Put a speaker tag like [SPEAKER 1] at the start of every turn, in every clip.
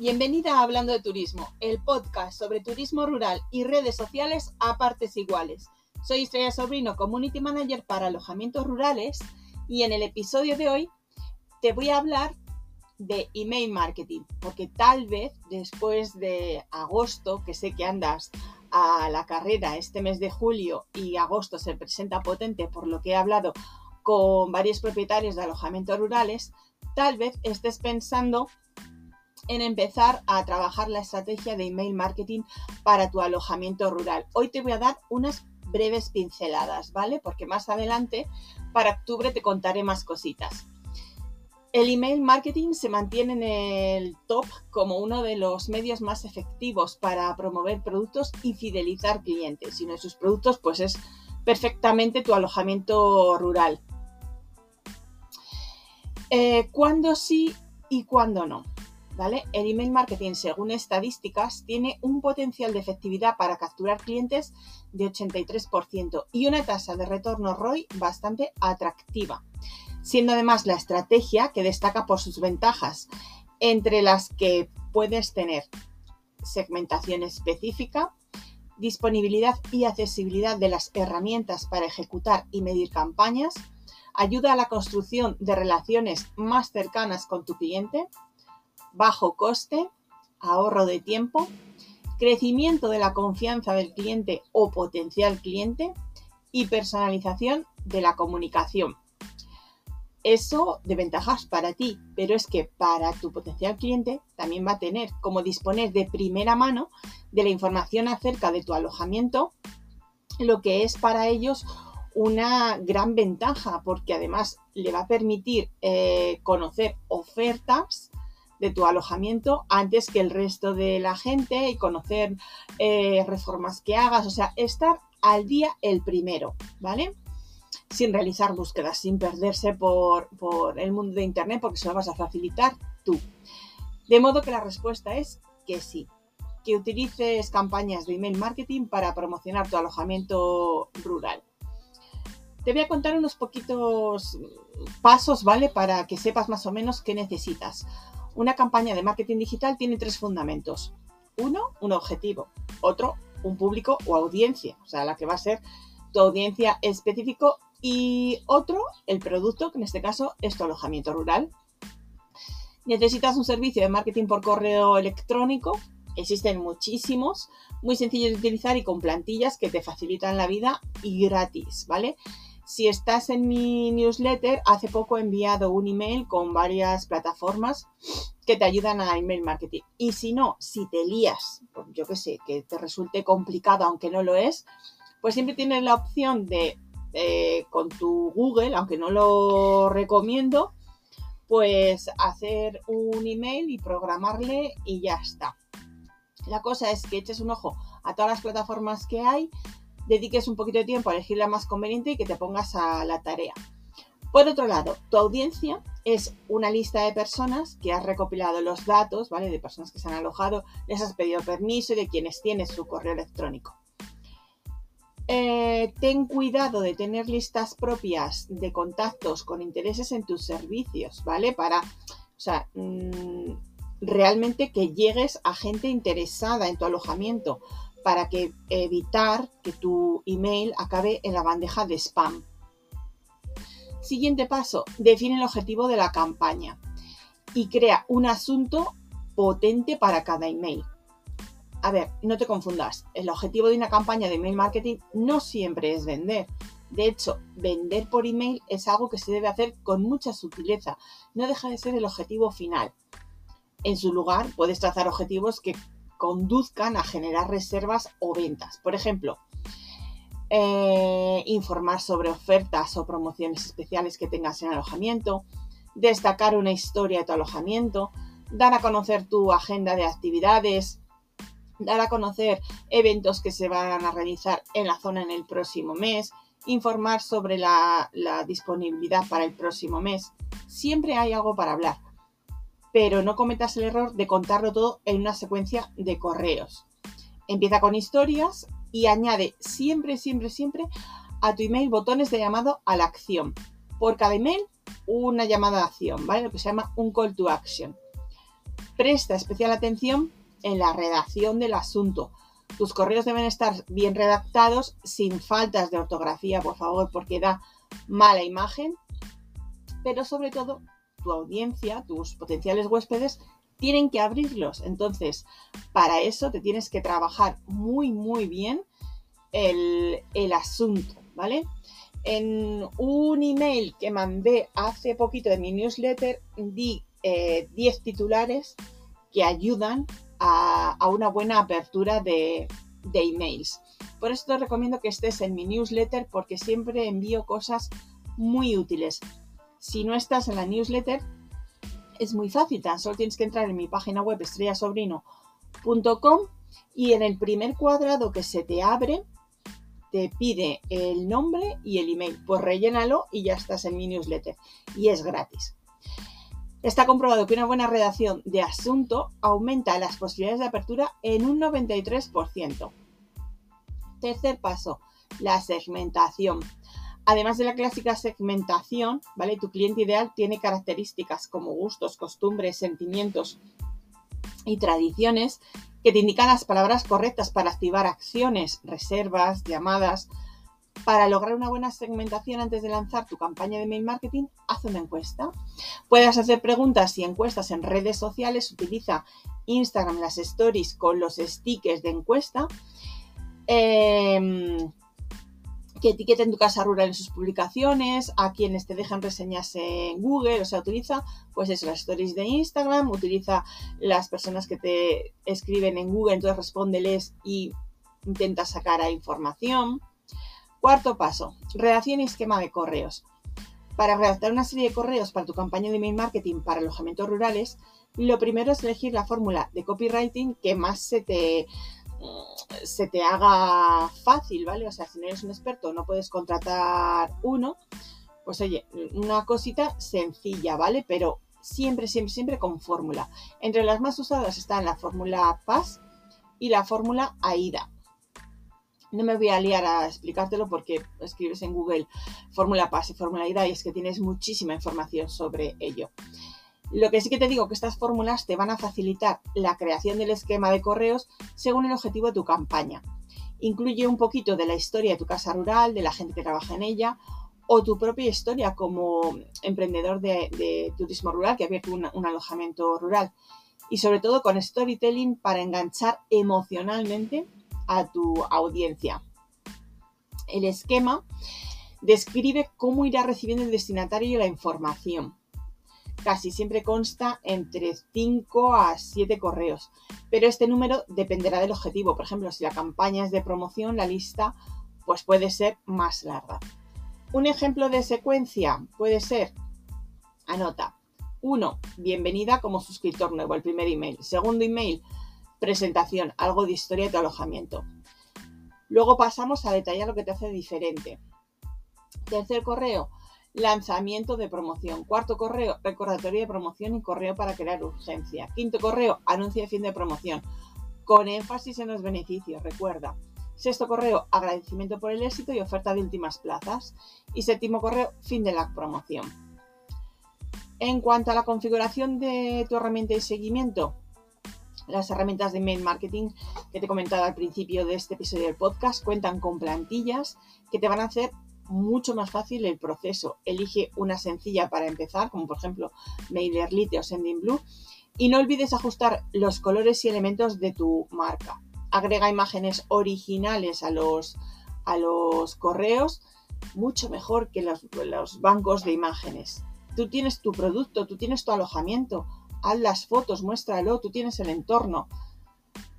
[SPEAKER 1] Bienvenida a Hablando de Turismo, el podcast sobre turismo rural y redes sociales a partes iguales. Soy Estrella Sobrino, Community Manager para alojamientos rurales y en el episodio de hoy te voy a hablar de email marketing, porque tal vez después de agosto, que sé que andas a la carrera este mes de julio y agosto se presenta potente por lo que he hablado con varios propietarios de alojamientos rurales, tal vez estés pensando en empezar a trabajar la estrategia de email marketing para tu alojamiento rural. Hoy te voy a dar unas breves pinceladas, ¿vale? Porque más adelante, para octubre, te contaré más cositas. El email marketing se mantiene en el top como uno de los medios más efectivos para promover productos y fidelizar clientes. Y uno de sus productos, pues es perfectamente tu alojamiento rural. Eh, ¿Cuándo sí y cuándo no? El email marketing, según estadísticas, tiene un potencial de efectividad para capturar clientes de 83% y una tasa de retorno ROI bastante atractiva, siendo además la estrategia que destaca por sus ventajas, entre las que puedes tener segmentación específica, disponibilidad y accesibilidad de las herramientas para ejecutar y medir campañas, ayuda a la construcción de relaciones más cercanas con tu cliente, bajo coste, ahorro de tiempo, crecimiento de la confianza del cliente o potencial cliente y personalización de la comunicación. Eso de ventajas para ti, pero es que para tu potencial cliente también va a tener como disponer de primera mano de la información acerca de tu alojamiento, lo que es para ellos una gran ventaja porque además le va a permitir eh, conocer ofertas de tu alojamiento antes que el resto de la gente y conocer eh, reformas que hagas, o sea, estar al día el primero, ¿vale? Sin realizar búsquedas, sin perderse por, por el mundo de Internet porque se lo vas a facilitar tú. De modo que la respuesta es que sí, que utilices campañas de email marketing para promocionar tu alojamiento rural. Te voy a contar unos poquitos pasos, ¿vale? Para que sepas más o menos qué necesitas. Una campaña de marketing digital tiene tres fundamentos. Uno, un objetivo. Otro, un público o audiencia, o sea, la que va a ser tu audiencia específico. Y otro, el producto, que en este caso es tu alojamiento rural. Necesitas un servicio de marketing por correo electrónico. Existen muchísimos, muy sencillos de utilizar y con plantillas que te facilitan la vida y gratis, ¿vale? Si estás en mi newsletter, hace poco he enviado un email con varias plataformas que te ayudan a email marketing. Y si no, si te lías, yo que sé, que te resulte complicado aunque no lo es, pues siempre tienes la opción de, eh, con tu Google, aunque no lo recomiendo, pues hacer un email y programarle y ya está. La cosa es que eches un ojo a todas las plataformas que hay dediques un poquito de tiempo a elegir la más conveniente y que te pongas a la tarea. Por otro lado, tu audiencia es una lista de personas que has recopilado los datos, ¿vale? De personas que se han alojado, les has pedido permiso y de quienes tienes su correo electrónico. Eh, ten cuidado de tener listas propias de contactos con intereses en tus servicios, ¿vale? Para, o sea, mm, realmente que llegues a gente interesada en tu alojamiento, para que evitar que tu email acabe en la bandeja de spam. Siguiente paso, define el objetivo de la campaña y crea un asunto potente para cada email. A ver, no te confundas, el objetivo de una campaña de email marketing no siempre es vender. De hecho, vender por email es algo que se debe hacer con mucha sutileza, no deja de ser el objetivo final. En su lugar, puedes trazar objetivos que conduzcan a generar reservas o ventas. Por ejemplo, eh, informar sobre ofertas o promociones especiales que tengas en alojamiento, destacar una historia de tu alojamiento, dar a conocer tu agenda de actividades, dar a conocer eventos que se van a realizar en la zona en el próximo mes, informar sobre la disponibilidad para el próximo mes. Siempre hay algo para hablar pero no cometas el error de contarlo todo en una secuencia de correos. Empieza con historias y añade siempre, siempre, siempre a tu email botones de llamado a la acción. Por cada email, una llamada a acción, ¿vale? Lo que se llama un call to action. Presta especial atención en la redacción del asunto. Tus correos deben estar bien redactados, sin faltas de ortografía, por favor, porque da mala imagen. Pero sobre todo, tu audiencia, tus potenciales huéspedes, tienen que abrirlos. Entonces, para eso te tienes que trabajar muy, muy bien el, asunto, ¿vale? En un email que mandé hace poquito de mi newsletter, di 10 eh, titulares que ayudan a, una buena apertura de, de, emails. Por eso te recomiendo que estés en mi newsletter porque siempre envío cosas muy útiles. Si no estás en la newsletter, es muy fácil, tan solo tienes que entrar en mi página web estrellasobrino.com y en el primer cuadrado que se te abre te pide el nombre y el email. Pues rellénalo y ya estás en mi newsletter. Y es gratis. Está comprobado que una buena redacción de asunto aumenta las posibilidades de apertura en un 93%. Tercer paso, la segmentación. Además de la clásica segmentación, ¿vale? Tu cliente ideal tiene características como gustos, costumbres, sentimientos y tradiciones que te indican las palabras correctas para activar acciones, reservas, llamadas. Para lograr una buena segmentación antes de lanzar tu campaña de mail marketing, haz una encuesta. Puedes hacer preguntas y encuestas en redes sociales, utiliza Instagram, las stories con los stickers de encuesta. Eh, que etiqueten tu casa rural en sus publicaciones, a quienes te dejan reseñas en Google, o sea, utiliza pues eso, las stories de Instagram, utiliza las personas que te escriben en Google, entonces respóndeles y intenta sacar a información. Cuarto paso, redacción y esquema de correos. Para redactar una serie de correos para tu campaña de email marketing para alojamientos rurales, lo primero es elegir la fórmula de copywriting que más se te se te haga fácil, ¿vale? O sea, si no eres un experto, no puedes contratar uno, pues oye, una cosita sencilla, ¿vale? Pero siempre, siempre, siempre con fórmula. Entre las más usadas están la fórmula PAS y la fórmula AIDA. No me voy a liar a explicártelo porque escribes en Google fórmula PAS y fórmula AIDA y es que tienes muchísima información sobre ello. Lo que sí que te digo que estas fórmulas te van a facilitar la creación del esquema de correos según el objetivo de tu campaña. Incluye un poquito de la historia de tu casa rural, de la gente que trabaja en ella, o tu propia historia como emprendedor de, turismo rural que ha abierto un, alojamiento rural. Y sobre todo con storytelling para enganchar emocionalmente a tu audiencia. El esquema describe cómo irá recibiendo el destinatario la información casi siempre consta entre 5 a 7 correos, pero este número dependerá del objetivo. Por ejemplo, si la campaña es de promoción, la lista pues puede ser más larga. Un ejemplo de secuencia puede ser, anota, 1. Bienvenida como suscriptor nuevo, el primer email. Segundo email, presentación, algo de historia de tu alojamiento. Luego pasamos a detallar lo que te hace diferente. Tercer correo, lanzamiento de promoción. Cuarto correo, recordatorio de promoción y correo para crear urgencia. Quinto correo, anuncio de fin de promoción. Con énfasis en los beneficios, recuerda. Sexto correo, agradecimiento por el éxito y oferta de últimas plazas. Y séptimo correo, fin de la promoción. En cuanto a la configuración de tu herramienta de seguimiento, las herramientas de email marketing que te he comentado al principio de este episodio del podcast cuentan con plantillas que te van a hacer mucho más fácil el proceso. Elige una sencilla para empezar, como por ejemplo MailerLite o Sendinblue, y no olvides ajustar los colores y elementos de tu marca. Agrega imágenes originales a los, a los correos, mucho mejor que los, los bancos de imágenes. Tú tienes tu producto, tú tienes tu alojamiento, haz las fotos, muéstralo, tú tienes el entorno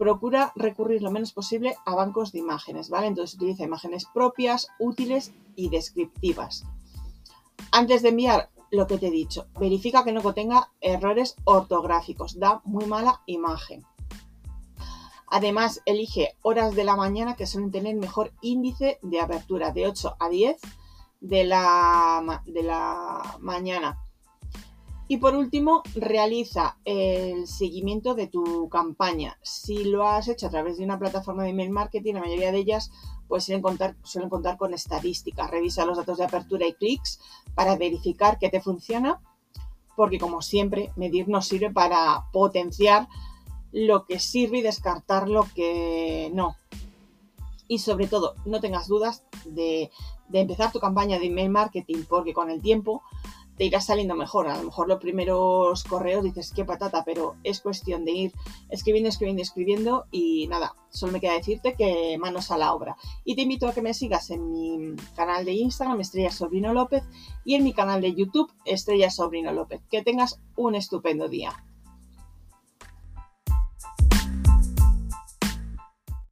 [SPEAKER 1] procura recurrir lo menos posible a bancos de imágenes, ¿vale? Entonces utiliza imágenes propias, útiles y descriptivas. Antes de enviar lo que te he dicho, verifica que no contenga errores ortográficos, da muy mala imagen. Además, elige horas de la mañana que suelen tener mejor índice de apertura, de 8 a 10 de la, de la mañana. Y por último, realiza el seguimiento de tu campaña. Si lo has hecho a través de una plataforma de email marketing, la mayoría de ellas pues, suelen, contar, con estadísticas. Revisa los datos de apertura y clics para verificar que te funciona. porque como siempre, medir nos sirve para potenciar lo que sirve y descartar lo que no. Y sobre todo, no tengas dudas de, de empezar tu campaña de email marketing, porque con el tiempo te irá saliendo mejor. A lo mejor los primeros correos dices, qué patata, pero es cuestión de ir escribiendo, escribiendo, escribiendo y nada, solo me queda decirte que manos a la obra. Y te invito a que me sigas en mi canal de Instagram, Estrella Sobrino López, y en mi canal de YouTube, Estrella Sobrino López. Que tengas un estupendo día.